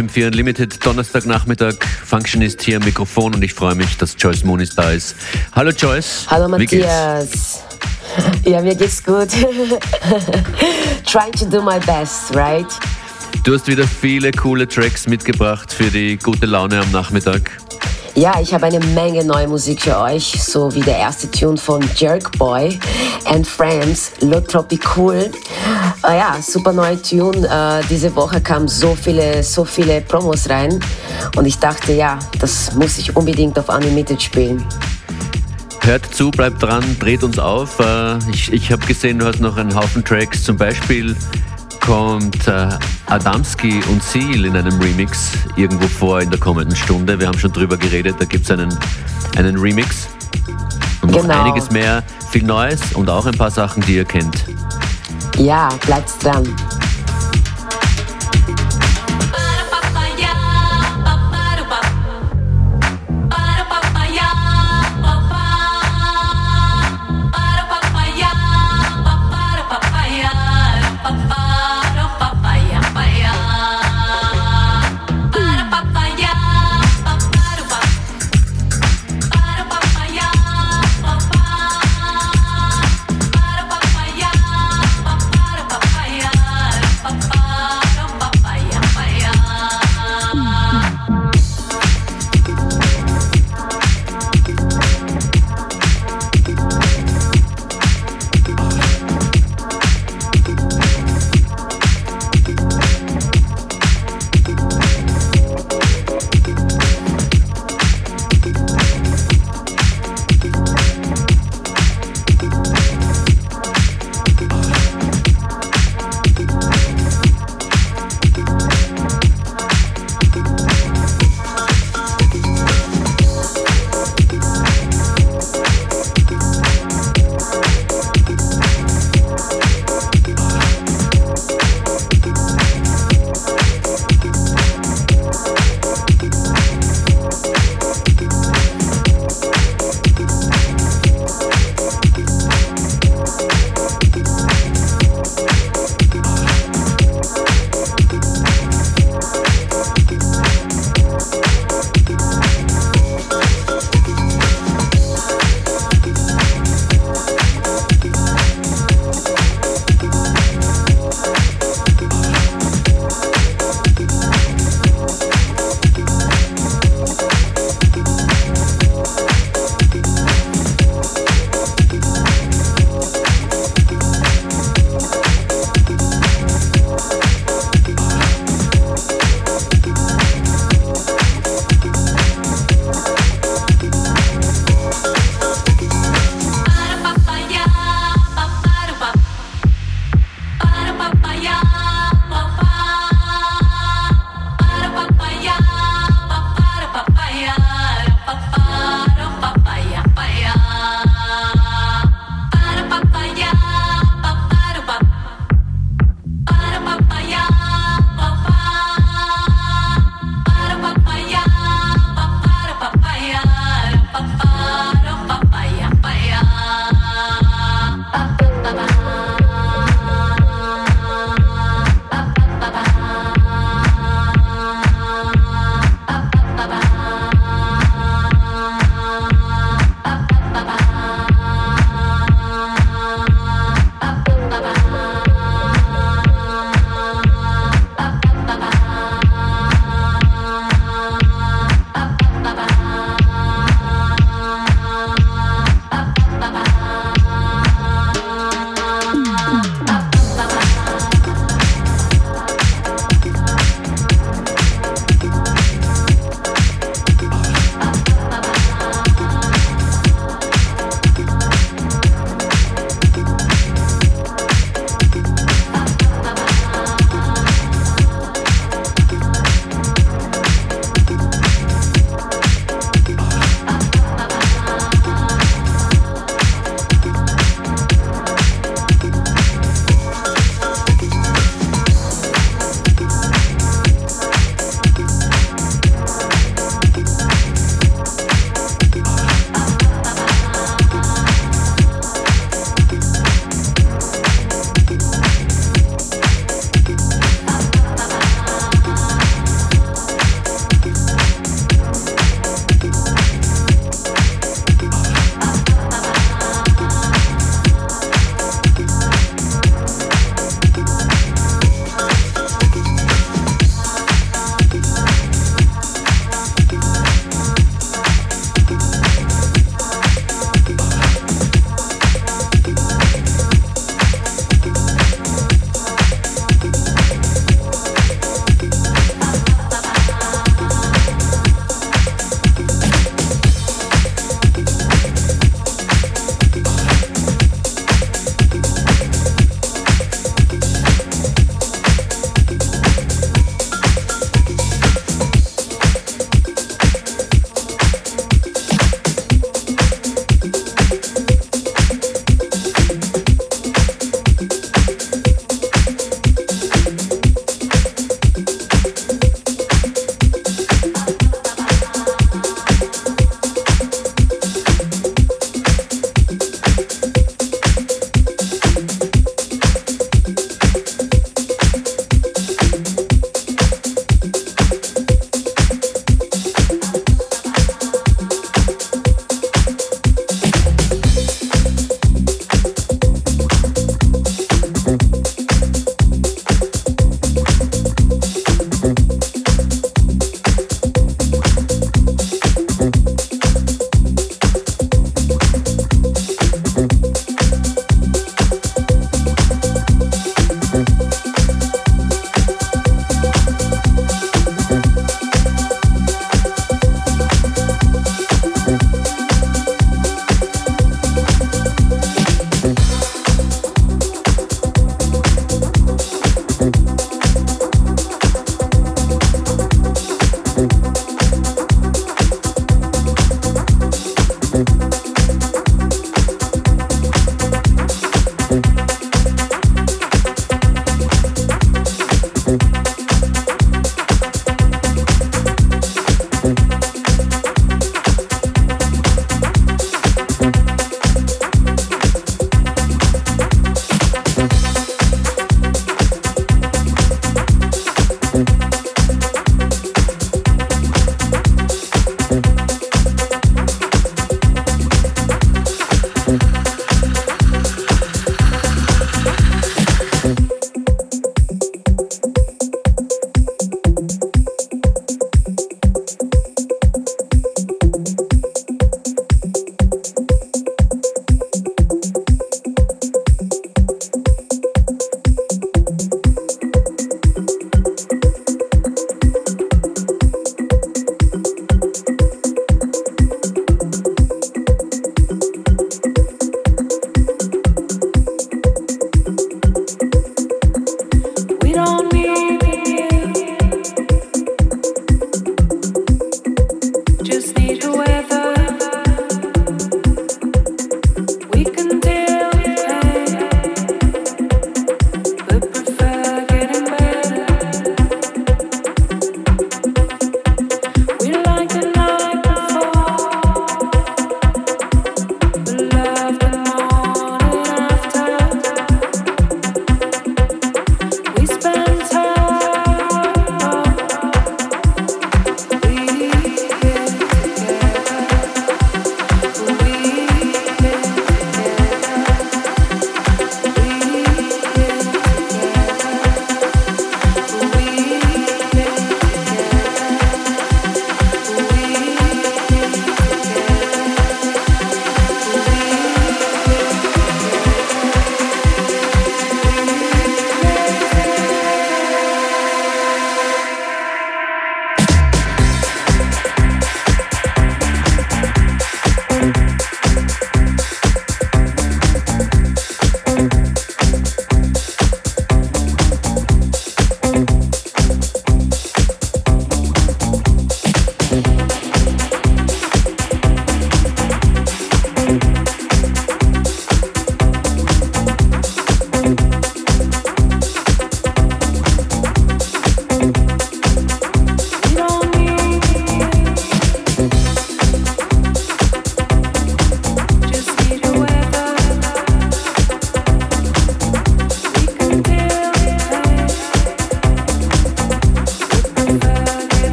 FM4 Unlimited Donnerstagnachmittag. Functionist hier am Mikrofon und ich freue mich, dass Joyce Moonis da ist. Hallo Joyce. Hallo Matthias. Ja, mir geht's gut. Trying to do my best, right? Du hast wieder viele coole Tracks mitgebracht für die gute Laune am Nachmittag. Ja, ich habe eine Menge neue Musik für euch, so wie der erste Tune von Jerk Boy and Friends, Le Tropicool. Äh, ja, super neue Tune. Äh, diese Woche kamen so viele, so viele Promos rein und ich dachte, ja, das muss ich unbedingt auf Unlimited spielen. Hört zu, bleibt dran, dreht uns auf. Äh, ich ich habe gesehen, du hast noch einen Haufen Tracks, zum Beispiel kommt äh, Adamski und Seal in einem Remix irgendwo vor in der kommenden Stunde. Wir haben schon drüber geredet, da gibt es einen, einen Remix. Und genau. noch einiges mehr, viel Neues und auch ein paar Sachen, die ihr kennt. Ja, bleibt dran.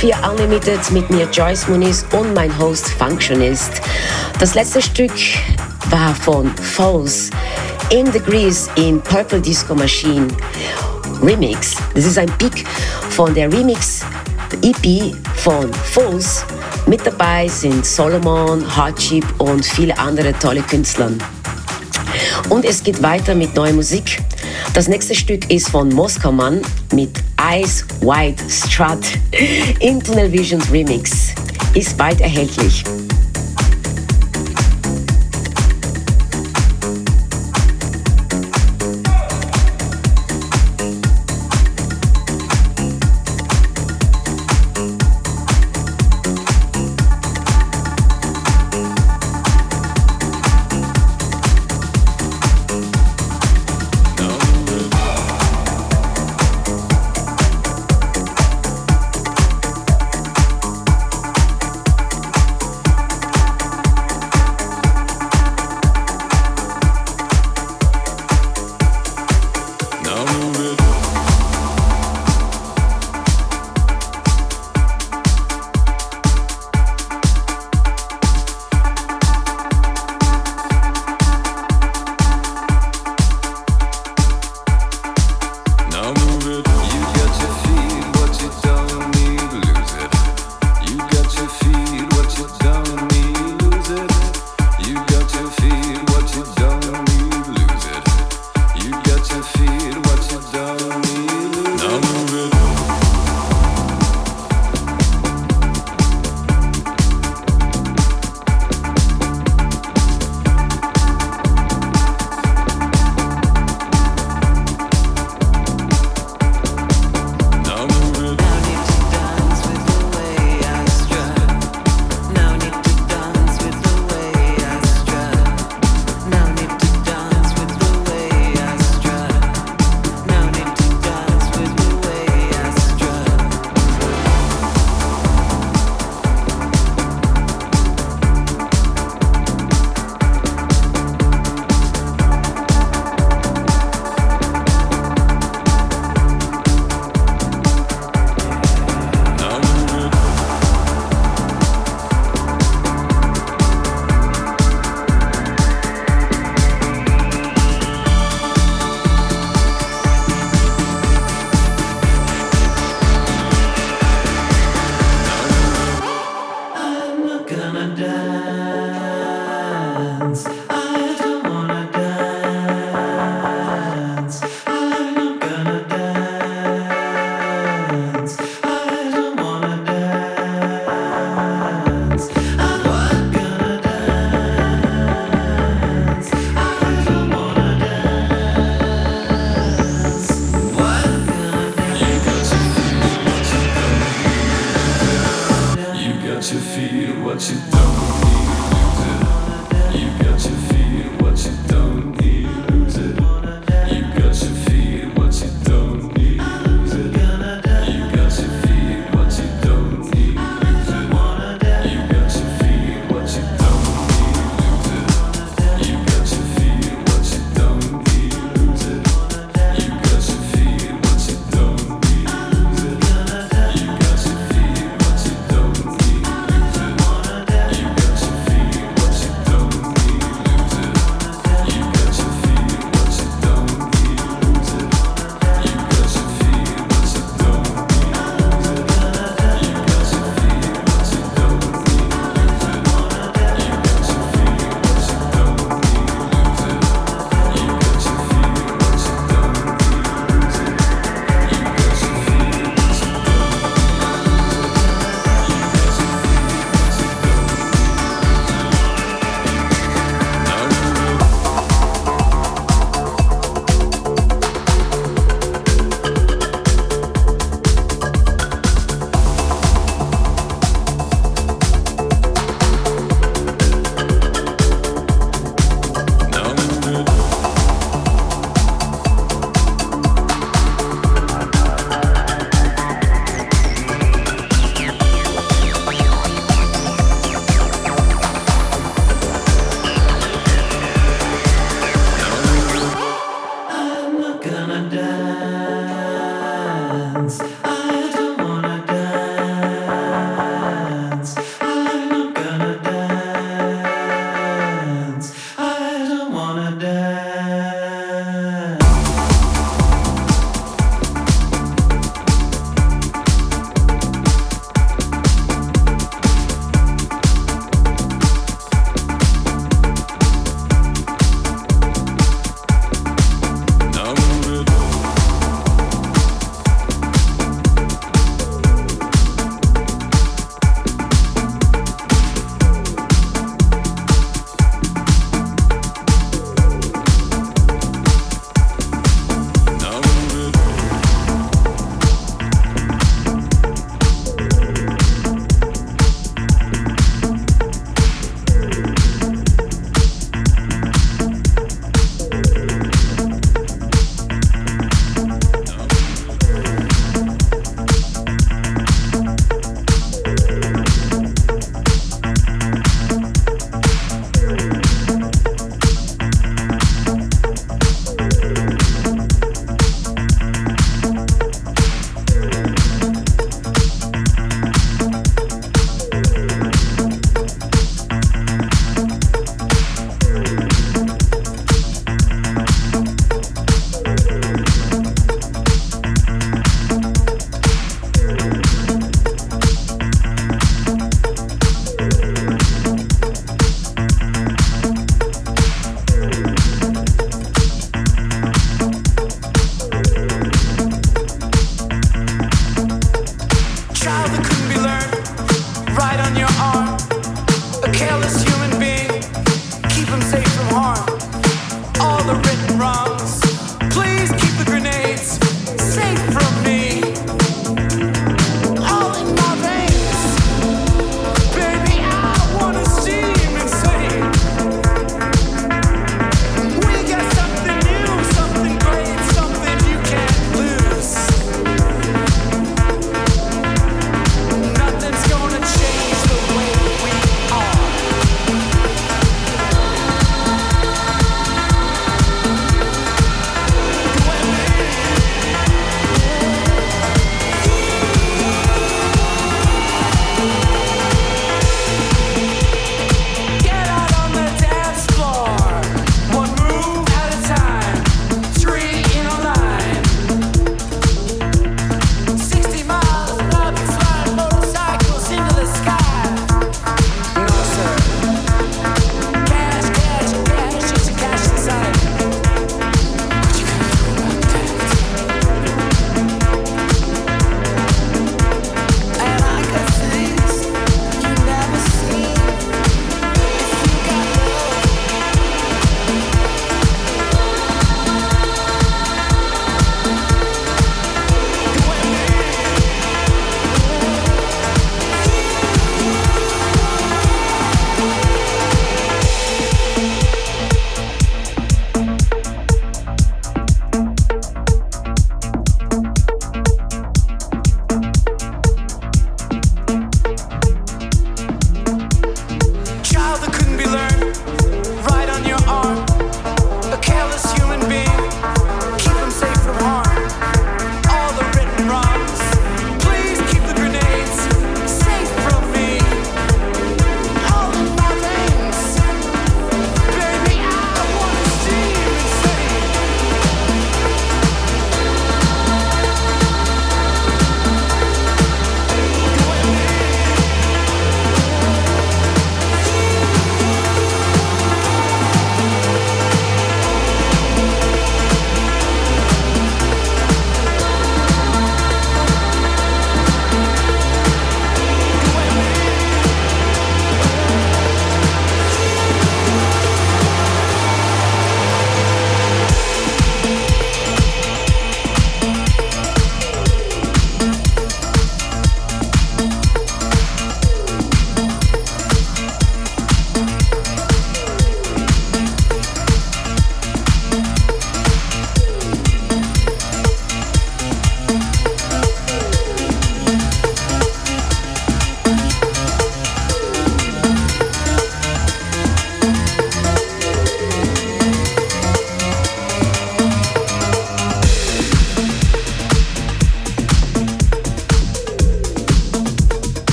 FM4 Unlimited mit mir Joyce Muniz und mein Host Functionist. Das letzte Stück war von Falls in Degrees in Purple Disco Machine Remix. Das ist ein Pick von der Remix EP von Falls. Mit dabei sind Solomon, Hardship und viele andere tolle Künstler. Und es geht weiter mit neuer Musik. Das nächste Stück ist von Moskau mit Eyes Wide Strut in Tunnel Visions Remix. Ist bald erhältlich.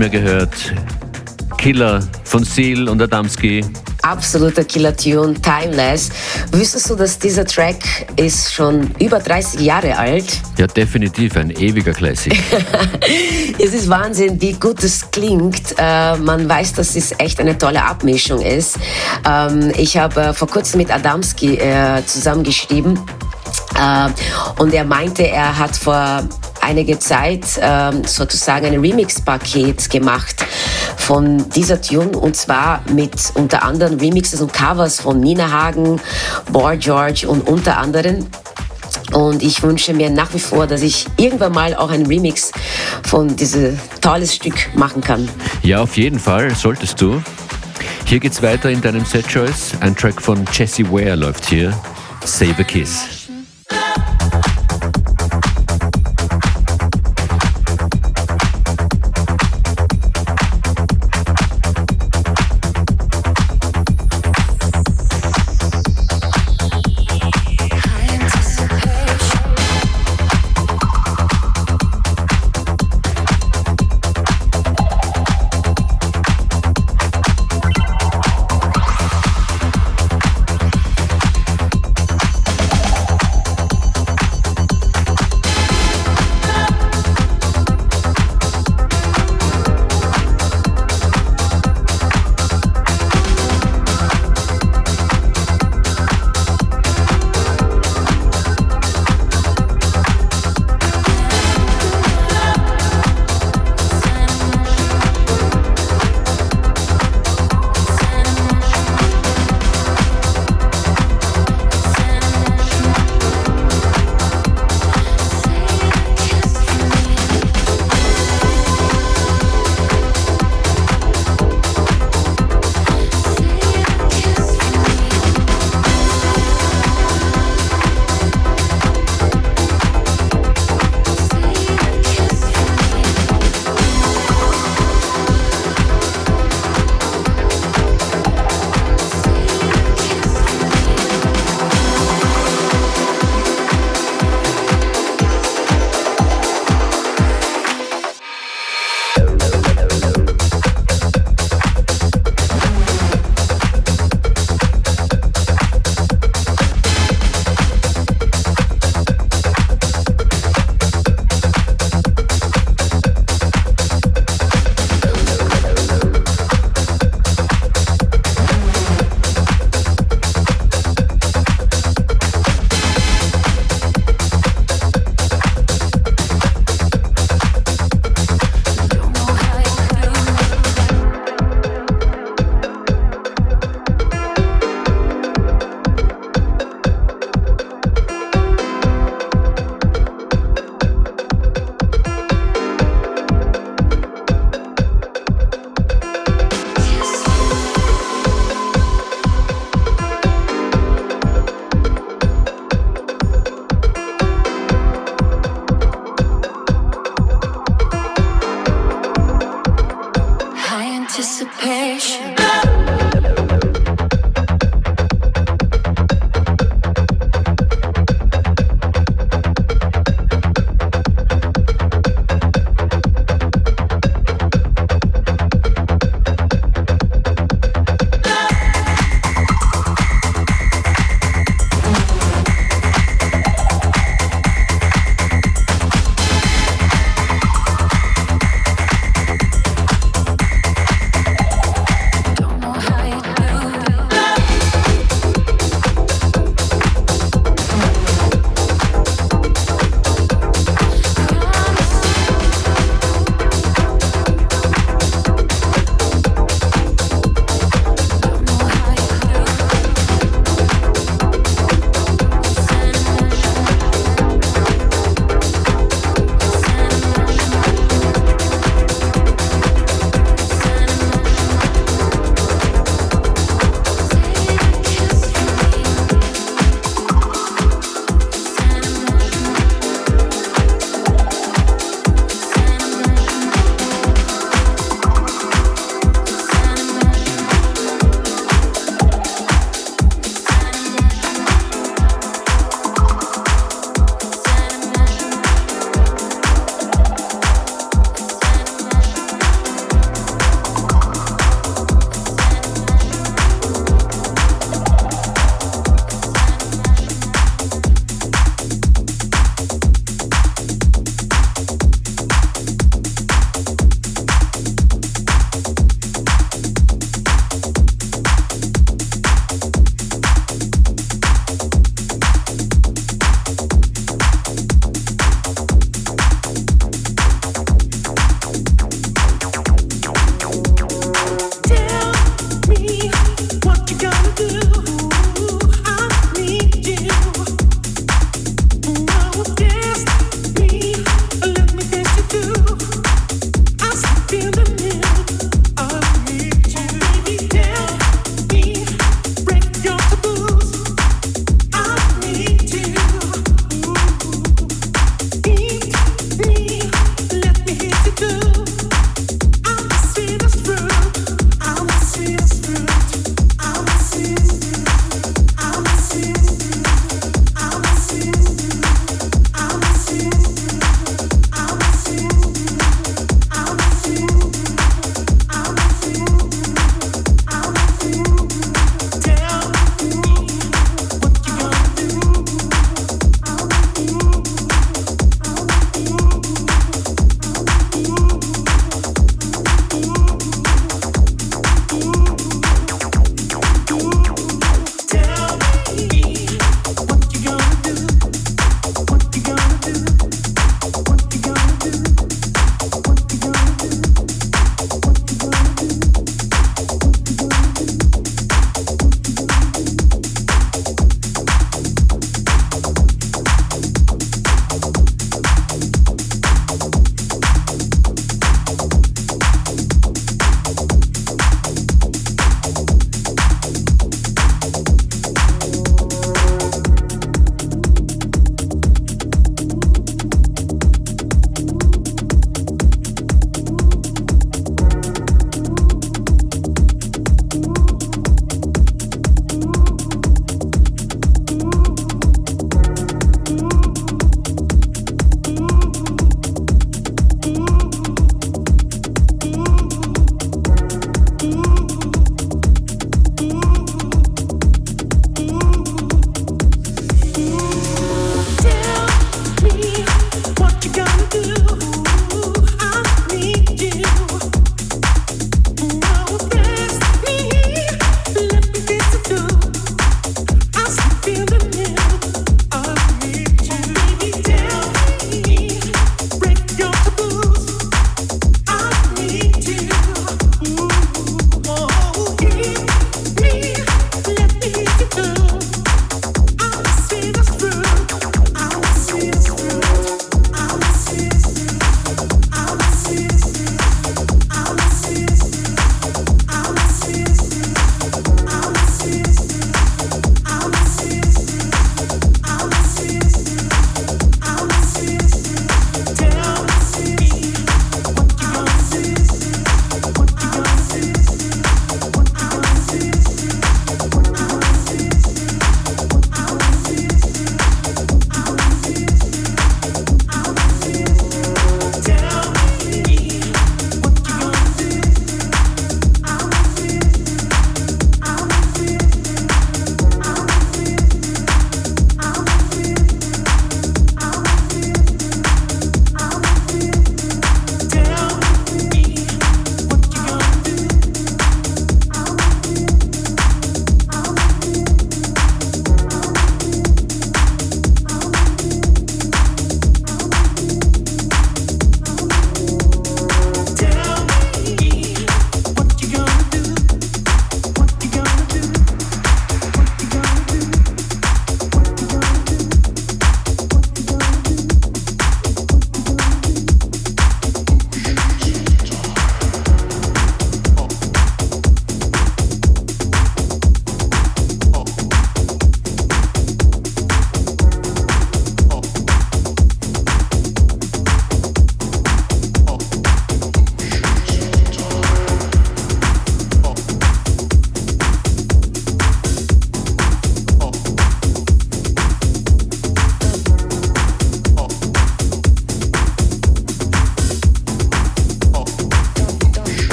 mehr gehört. Killer von Seal und Adamski. Absoluter Killer-Tune, timeless. Wüsstest du, dass dieser Track ist schon über 30 Jahre alt? Ja, definitiv, ein ewiger Classic. es ist Wahnsinn, wie gut es klingt. Äh, man weiß, dass es echt eine tolle Abmischung ist. Ähm, ich habe äh, vor kurzem mit Adamski äh, zusammengeschrieben. Äh, und er meinte, er hat vor einige Zeit ähm, sozusagen ein Remix-Paket gemacht von dieser Tune und zwar mit unter anderem Remixes und Covers von Nina Hagen, Boy George und unter anderem. Und ich wünsche mir nach wie vor, dass ich irgendwann mal auch ein Remix von diesem tolles Stück machen kann. Ja, auf jeden Fall, solltest du. Hier geht's weiter in deinem Set Choice. Ein Track von Jesse Ware läuft hier. Save a Kiss.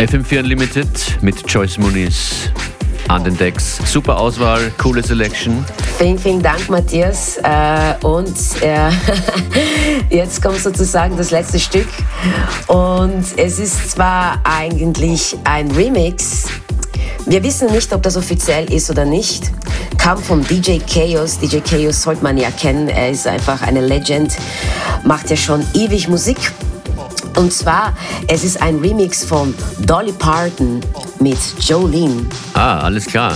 FM4 Unlimited mit Joyce Muniz an den Decks. Super Auswahl, coole Selection. Vielen, vielen Dank, Matthias. Äh, und äh, jetzt kommt sozusagen das letzte Stück. Und es ist zwar eigentlich ein Remix. Wir wissen nicht, ob das offiziell ist oder nicht. Kam von DJ Chaos. DJ Chaos sollte man ja kennen. Er ist einfach eine Legend. Macht ja schon ewig Musik. Und zwar, es ist ein Remix von Dolly Parton mit Jolene. Ah, alles klar.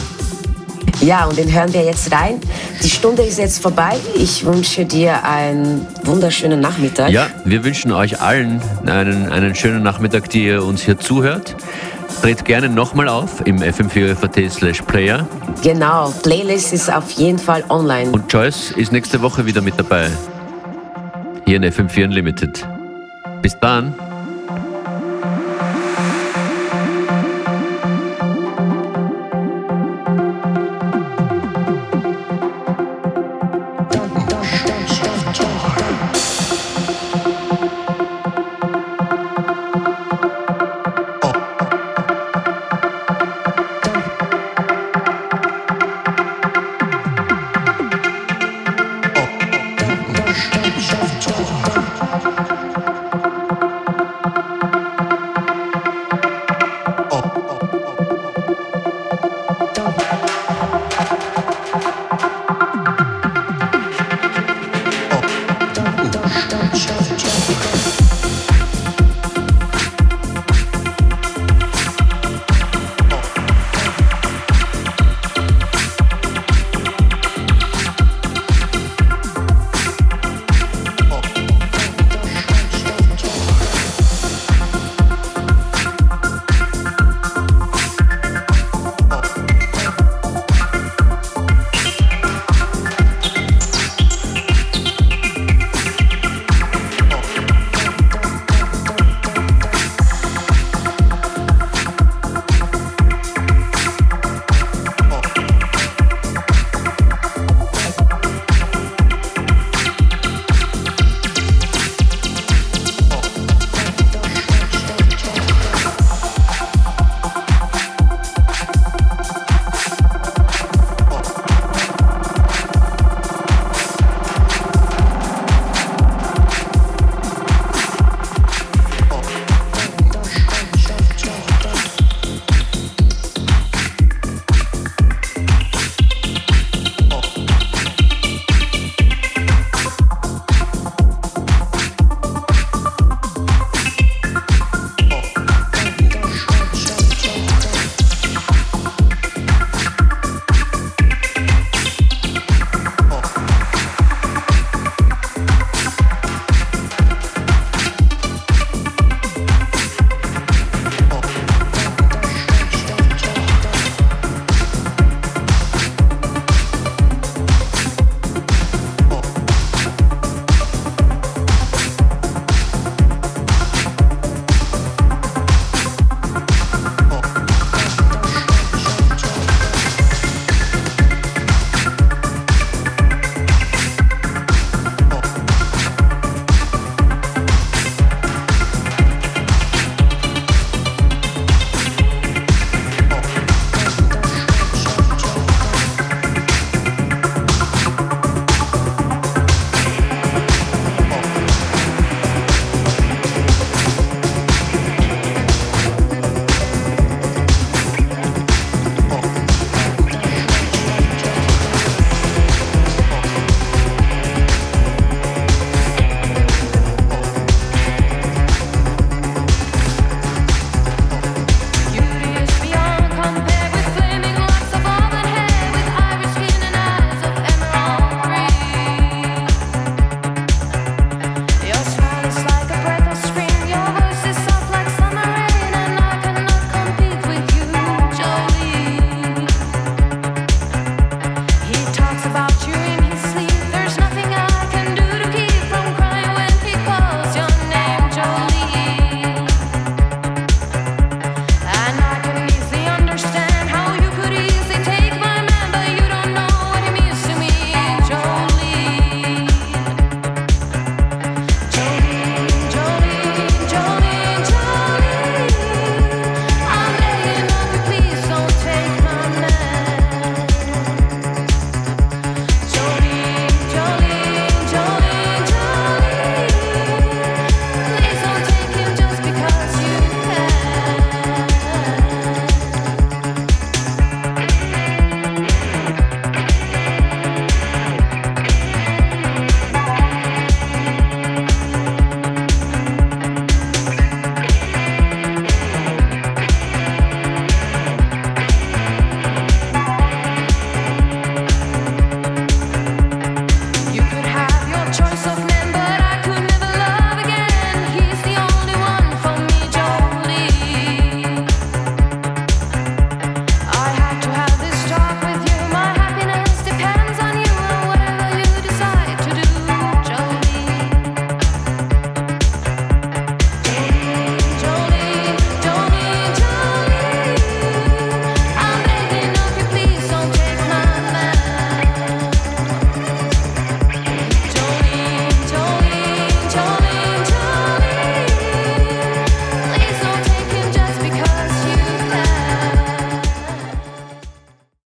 Ja, und den hören wir jetzt rein. Die Stunde ist jetzt vorbei. Ich wünsche dir einen wunderschönen Nachmittag. Ja, wir wünschen euch allen einen, einen schönen Nachmittag, die ihr uns hier zuhört. Dreht gerne nochmal auf im fm4 slash player. Genau, Playlist ist auf jeden Fall online. Und Joyce ist nächste Woche wieder mit dabei. Hier in FM4 Unlimited. Pakistán